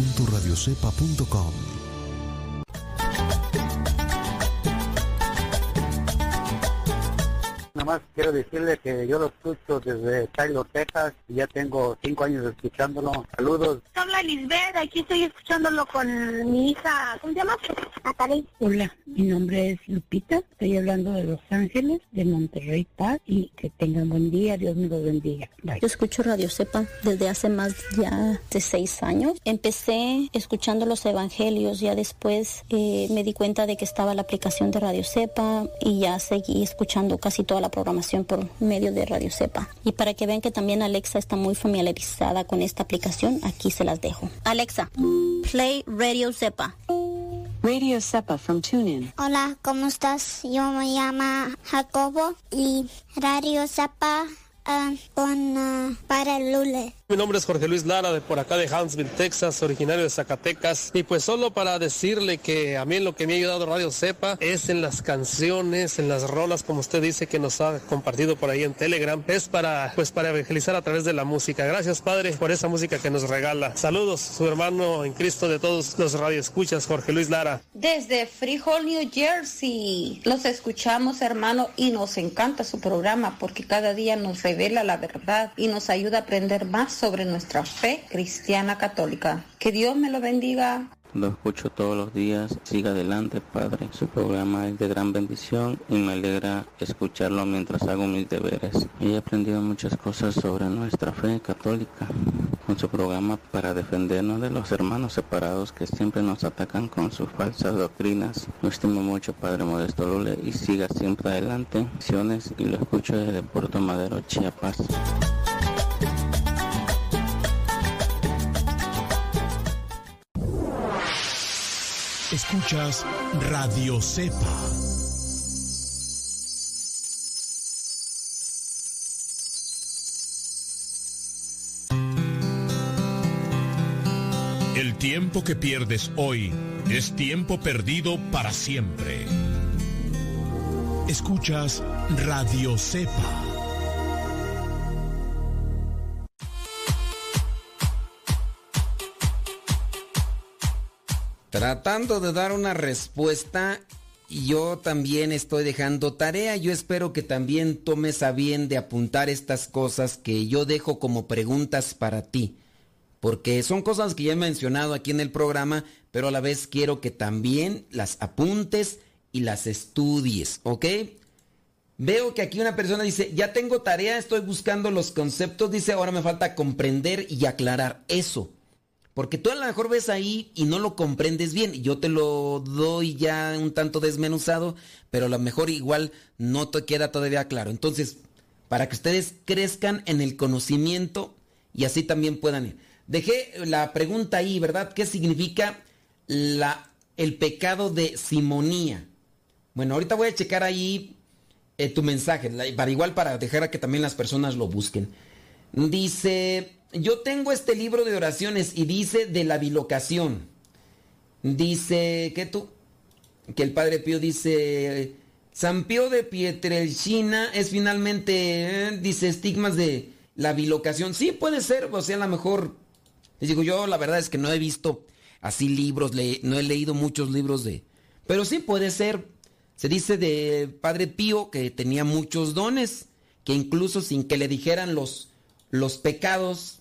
www.radiocepa.com Quiero decirle que yo lo escucho desde Taylor, Texas, y ya tengo cinco años escuchándolo. Saludos. Habla Lisbeth, aquí estoy escuchándolo con mi hija, ¿cómo se llama? Atari. Hola, mi nombre es Lupita, estoy hablando de Los Ángeles, de Monterrey Paz, y que tengan buen día, Dios me los bendiga. Yo escucho Radio Cepa desde hace más ya de seis años. Empecé escuchando los evangelios, ya después eh, me di cuenta de que estaba la aplicación de Radio Cepa y ya seguí escuchando casi toda la programación por medio de Radio Cepa. Y para que vean que también Alexa está muy familiarizada con esta aplicación, aquí se las dejo. Alexa, play Radio Cepa. Radio Cepa from TuneIn. Hola, ¿cómo estás? Yo me llamo Jacobo y Radio Cepa uh, con, para Lule. Mi nombre es Jorge Luis Lara, de por acá de Huntsville, Texas, originario de Zacatecas. Y pues solo para decirle que a mí lo que me ha ayudado Radio Cepa es en las canciones, en las rolas, como usted dice, que nos ha compartido por ahí en Telegram. Es para, pues para evangelizar a través de la música. Gracias, Padre, por esa música que nos regala. Saludos, su hermano en Cristo de todos los radioescuchas, Jorge Luis Lara. Desde Freehold, New Jersey. Los escuchamos, hermano, y nos encanta su programa porque cada día nos revela la verdad y nos ayuda a aprender más sobre nuestra fe cristiana católica. Que Dios me lo bendiga. Lo escucho todos los días. Siga adelante, Padre. Su programa es de gran bendición y me alegra escucharlo mientras hago mis deberes. He aprendido muchas cosas sobre nuestra fe católica con su programa para defendernos de los hermanos separados que siempre nos atacan con sus falsas doctrinas. Lo estimo mucho, Padre Modesto Lule, y siga siempre adelante. Y lo escucho desde Puerto Madero, Chiapas. Escuchas Radio Cepa. El tiempo que pierdes hoy es tiempo perdido para siempre. Escuchas Radio Cepa. Tratando de dar una respuesta, yo también estoy dejando tarea. Yo espero que también tomes a bien de apuntar estas cosas que yo dejo como preguntas para ti. Porque son cosas que ya he mencionado aquí en el programa, pero a la vez quiero que también las apuntes y las estudies, ¿ok? Veo que aquí una persona dice, ya tengo tarea, estoy buscando los conceptos, dice, ahora me falta comprender y aclarar eso. Porque tú a lo mejor ves ahí y no lo comprendes bien. Yo te lo doy ya un tanto desmenuzado, pero a lo mejor igual no te queda todavía claro. Entonces, para que ustedes crezcan en el conocimiento y así también puedan ir. Dejé la pregunta ahí, ¿verdad? ¿Qué significa la, el pecado de simonía? Bueno, ahorita voy a checar ahí eh, tu mensaje, para igual para dejar a que también las personas lo busquen. Dice, yo tengo este libro de oraciones y dice de la bilocación. Dice, ¿qué tú? Que el Padre Pío dice, San Pío de Pietrelcina es finalmente, eh, dice, estigmas de la bilocación. Sí, puede ser, o sea, a lo mejor, les digo, yo la verdad es que no he visto así libros, no he leído muchos libros de... Pero sí puede ser. Se dice de Padre Pío que tenía muchos dones, que incluso sin que le dijeran los, los pecados,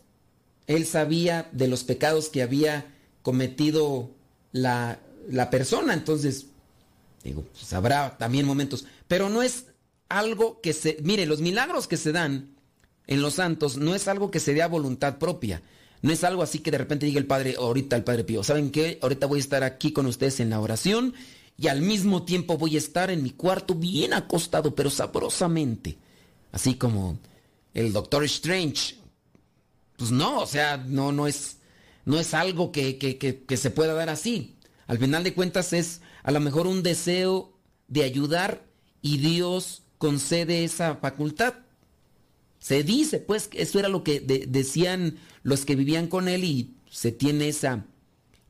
él sabía de los pecados que había cometido la, la persona. Entonces, digo, pues habrá también momentos. Pero no es algo que se... Mire, los milagros que se dan en los santos no es algo que se dé a voluntad propia. No es algo así que de repente diga el Padre, ahorita el Padre Pío, ¿saben qué? Ahorita voy a estar aquí con ustedes en la oración y al mismo tiempo voy a estar en mi cuarto bien acostado, pero sabrosamente. Así como el Doctor Strange. Pues no, o sea, no, no es, no es algo que, que- que- se pueda dar así. Al final de cuentas es a lo mejor un deseo de ayudar y Dios concede esa facultad. Se dice, pues, eso era lo que de- decían los que vivían con él y se tiene esa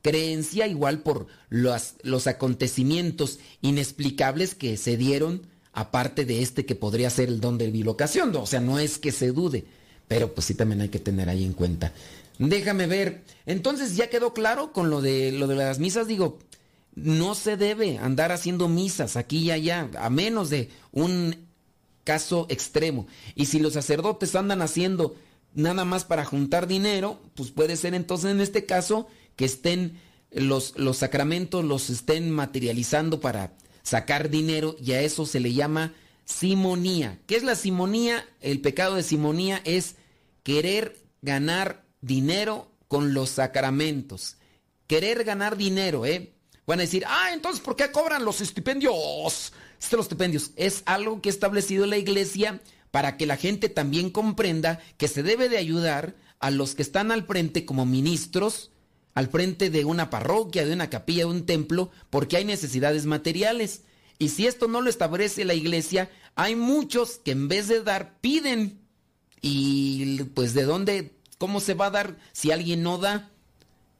creencia igual por los, los acontecimientos inexplicables que se dieron aparte de este que podría ser el don de bilocación. O sea, no es que se dude, pero pues sí también hay que tener ahí en cuenta. Déjame ver. Entonces ya quedó claro con lo de lo de las misas, digo, no se debe andar haciendo misas aquí y allá, a menos de un caso extremo. Y si los sacerdotes andan haciendo nada más para juntar dinero, pues puede ser entonces en este caso que estén los, los sacramentos, los estén materializando para sacar dinero y a eso se le llama simonía. ¿Qué es la simonía? El pecado de simonía es querer ganar dinero con los sacramentos. Querer ganar dinero, ¿eh? Van a decir, ah, entonces, ¿por qué cobran los estipendios? Este, los estipendios es algo que ha establecido la iglesia para que la gente también comprenda que se debe de ayudar a los que están al frente como ministros, al frente de una parroquia, de una capilla, de un templo, porque hay necesidades materiales. Y si esto no lo establece la iglesia, hay muchos que en vez de dar, piden. Y pues de dónde, cómo se va a dar si alguien no da.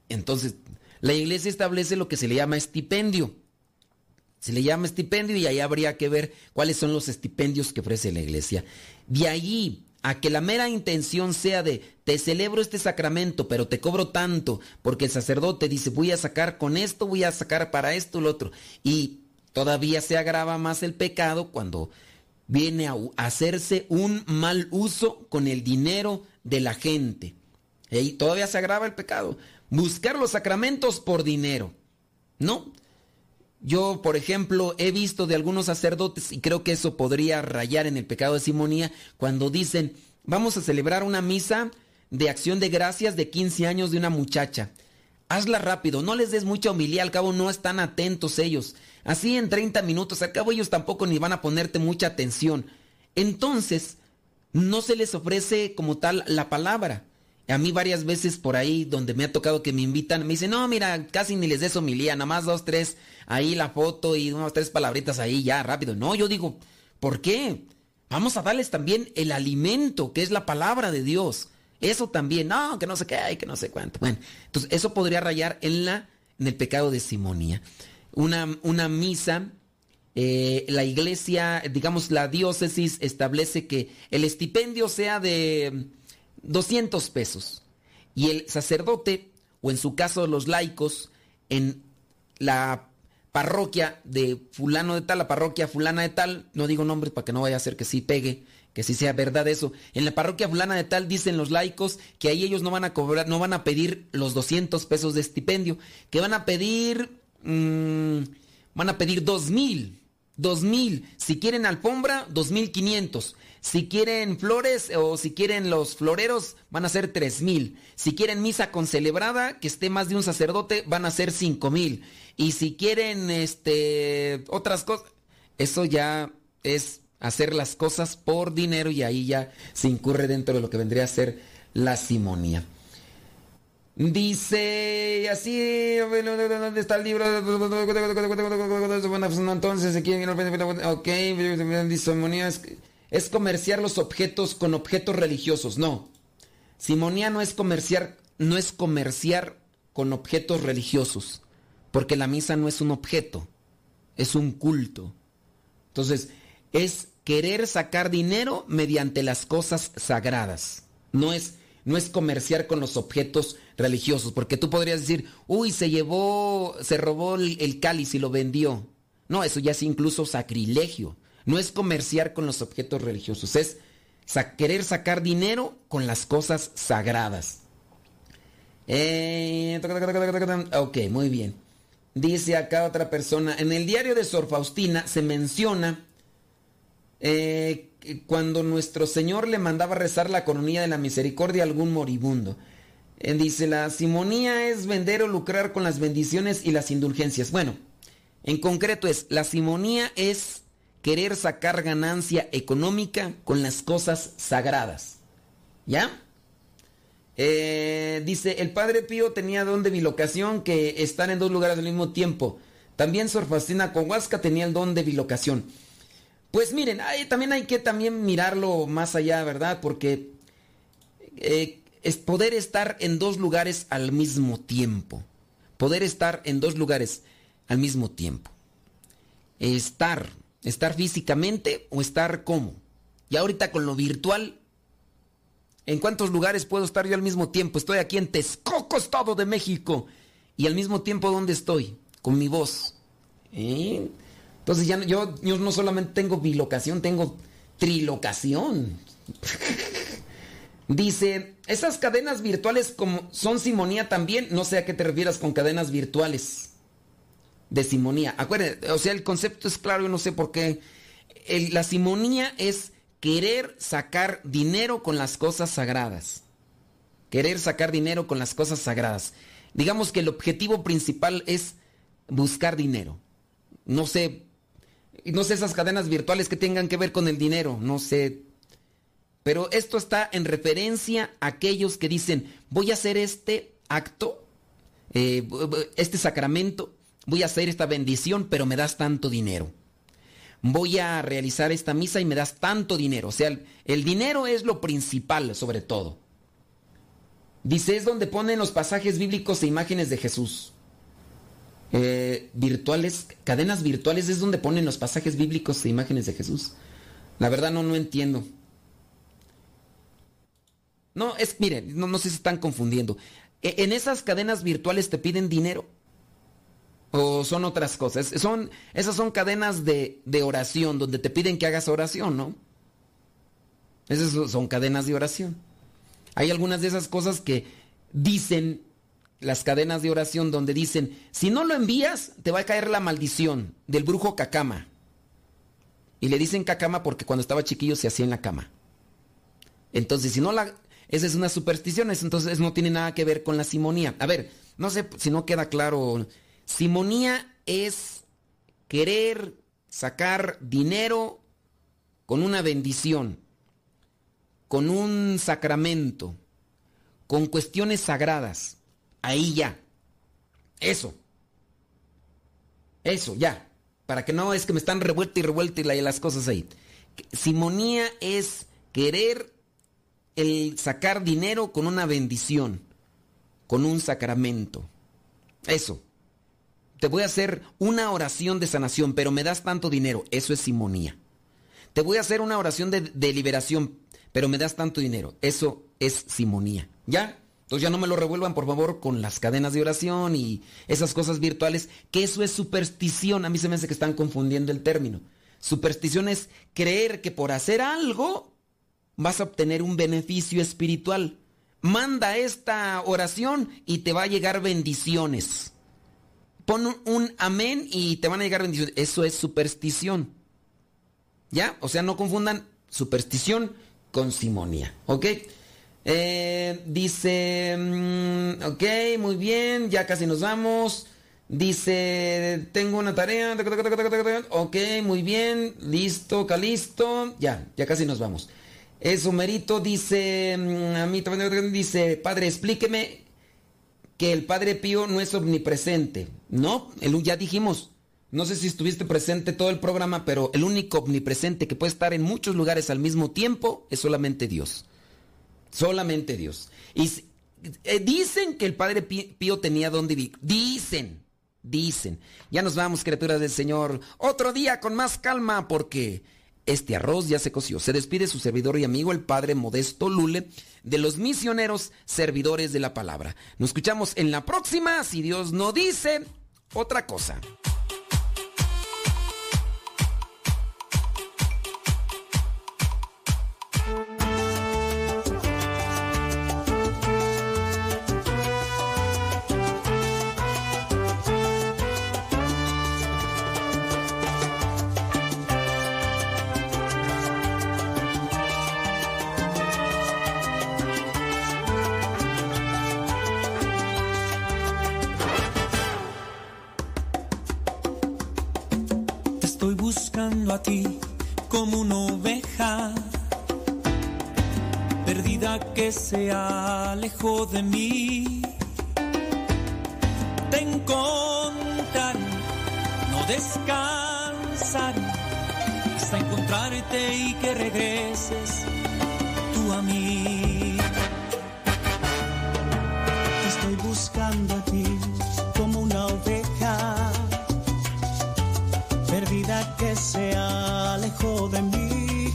Entonces, la iglesia establece lo que se le llama estipendio. Se le llama estipendio y ahí habría que ver cuáles son los estipendios que ofrece la iglesia. De allí a que la mera intención sea de te celebro este sacramento, pero te cobro tanto, porque el sacerdote dice voy a sacar con esto, voy a sacar para esto, lo otro. Y todavía se agrava más el pecado cuando viene a hacerse un mal uso con el dinero de la gente. Y todavía se agrava el pecado. Buscar los sacramentos por dinero. ¿No? Yo, por ejemplo, he visto de algunos sacerdotes, y creo que eso podría rayar en el pecado de simonía, cuando dicen, vamos a celebrar una misa de acción de gracias de 15 años de una muchacha. Hazla rápido, no les des mucha homilía, al cabo no están atentos ellos. Así en 30 minutos, al cabo ellos tampoco ni van a ponerte mucha atención. Entonces, no se les ofrece como tal la palabra. A mí varias veces por ahí donde me ha tocado que me invitan, me dicen, no, mira, casi ni les des homilía, nada más dos, tres, ahí la foto y unas tres palabritas ahí, ya, rápido. No, yo digo, ¿por qué? Vamos a darles también el alimento, que es la palabra de Dios. Eso también, no, que no sé qué hay, que no sé cuánto. Bueno, entonces eso podría rayar en, la, en el pecado de simonía. Una, una misa, eh, la iglesia, digamos, la diócesis establece que el estipendio sea de 200 pesos. Y el sacerdote, o en su caso los laicos, en la parroquia de fulano de tal, la parroquia fulana de tal, no digo nombres para que no vaya a ser que sí pegue, que sí sea verdad eso. En la parroquia fulana de tal dicen los laicos que ahí ellos no van a cobrar, no van a pedir los 200 pesos de estipendio, que van a pedir, mm, van a pedir 2000, 2000. Si quieren alfombra, 2500. Si quieren flores o si quieren los floreros, van a ser 3000. Si quieren misa con celebrada, que esté más de un sacerdote, van a ser 5000. Y si quieren este otras cosas, eso ya es hacer las cosas por dinero y ahí ya se incurre dentro de lo que vendría a ser la simonía. Dice así, ¿dónde está el libro? Bueno, no, entonces ok, simonía es, es comerciar los objetos con objetos religiosos, no. Simonía no es comerciar, no es comerciar con objetos religiosos, porque la misa no es un objeto, es un culto. Entonces, es querer sacar dinero mediante las cosas sagradas. No es, no es comerciar con los objetos religiosos, porque tú podrías decir, uy, se llevó, se robó el, cáliz y lo vendió. No, eso ya es incluso sacrilegio. No es comerciar con los objetos religiosos, es querer sacar dinero con las cosas sagradas. Eh, ok, muy bien. Dice acá otra persona, en el diario de Sor Faustina se menciona eh, cuando nuestro Señor le mandaba rezar la coronilla de la misericordia a algún moribundo. Eh, dice, la simonía es vender o lucrar con las bendiciones y las indulgencias. Bueno, en concreto es, la simonía es querer sacar ganancia económica con las cosas sagradas. ¿Ya? Eh, dice, el Padre Pío tenía don de bilocación que están en dos lugares al mismo tiempo. También Sor Faustina Cohuasca tenía el don de bilocación. Pues miren, hay- también hay que también mirarlo más allá, ¿verdad? Porque eh, es poder estar en dos lugares al mismo tiempo. Poder estar en dos lugares al mismo tiempo. Estar, estar físicamente o estar como. Y ahorita con lo virtual, ¿en cuántos lugares puedo estar yo al mismo tiempo? Estoy aquí en Texcoco, Estado de México. Y al mismo tiempo, ¿dónde estoy? Con mi voz. ¿Eh? Entonces ya yo, yo no solamente tengo bilocación, tengo trilocación. [laughs] Dice, esas cadenas virtuales como son simonía también, no sé a qué te refieras con cadenas virtuales de simonía. Acuérdense, o sea, el concepto es claro, yo no sé por qué. La simonía es querer sacar dinero con las cosas sagradas. Querer sacar dinero con las cosas sagradas. Digamos que el objetivo principal es buscar dinero. No sé, no sé esas cadenas virtuales que tengan que ver con el dinero, no sé. Pero esto está en referencia a aquellos que dicen, voy a hacer este acto, eh, este sacramento, voy a hacer esta bendición, pero me das tanto dinero. Voy a realizar esta misa y me das tanto dinero. O sea, el, el dinero es lo principal sobre todo. Dice, es donde ponen los pasajes bíblicos e imágenes de Jesús. Eh, virtuales, cadenas virtuales es donde ponen los pasajes bíblicos e imágenes de Jesús. La verdad no, no entiendo. No, es, miren, no, no sé si están confundiendo. E- En esas cadenas virtuales te piden dinero. O son otras cosas. Son, esas son cadenas de, de oración donde te piden que hagas oración, ¿no? Esas son- son cadenas de oración. Hay algunas de esas cosas que dicen las cadenas de oración donde dicen, si no lo envías, te va a caer la maldición del brujo cacama. Y le dicen cacama porque cuando estaba chiquillo se hacía en la cama. Entonces, si no la... Esa es una superstición, entonces no tiene nada que ver con la simonía. A ver, no sé si no queda claro. Simonía es querer sacar dinero con una bendición, con un sacramento, con cuestiones sagradas. Ahí ya. Eso. Eso, ya. Para que no es que me están revuelta y revuelta y la- y las cosas ahí. Simonía es querer el sacar dinero con una bendición, con un sacramento. Eso. Te voy a hacer una oración de sanación, pero me das tanto dinero. Eso es simonía. Te voy a hacer una oración de, de liberación, pero me das tanto dinero. Eso es simonía. ¿Ya? Entonces ya no me lo revuelvan, por favor, con las cadenas de oración y esas cosas virtuales, que eso es superstición. A mí se me hace que están confundiendo el término. Superstición es creer que por hacer algo vas a obtener un beneficio espiritual. Manda esta oración y te va a llegar bendiciones. Pon un, un amén y te van a llegar bendiciones. Eso es superstición. ¿Ya? O sea, no confundan superstición con simonía. ¿Ok? Eh, dice, mm, ok, muy bien, ya casi nos vamos. Dice, tengo una tarea. Ok, muy bien, listo, calisto. Ya, ya casi nos vamos. Eso, Merito dice, mm, a mí también dice, padre, explíqueme que el Padre Pío no es omnipresente. No, el, ya dijimos, no sé si estuviste presente todo el programa, pero el único omnipresente que puede estar en muchos lugares al mismo tiempo es solamente Dios. Solamente Dios. Y eh, dicen que el Padre Pío tenía donde vivir. Dicen, dicen. Ya nos vamos, criaturas del Señor. Otro día con más calma porque este arroz ya se coció. Se despide su servidor y amigo, el Padre Modesto Lule, de los misioneros servidores de la palabra. Nos escuchamos en la próxima, si Dios no dice otra cosa. De mí. Te encontraré, no descansaré hasta encontrarte y que regreses.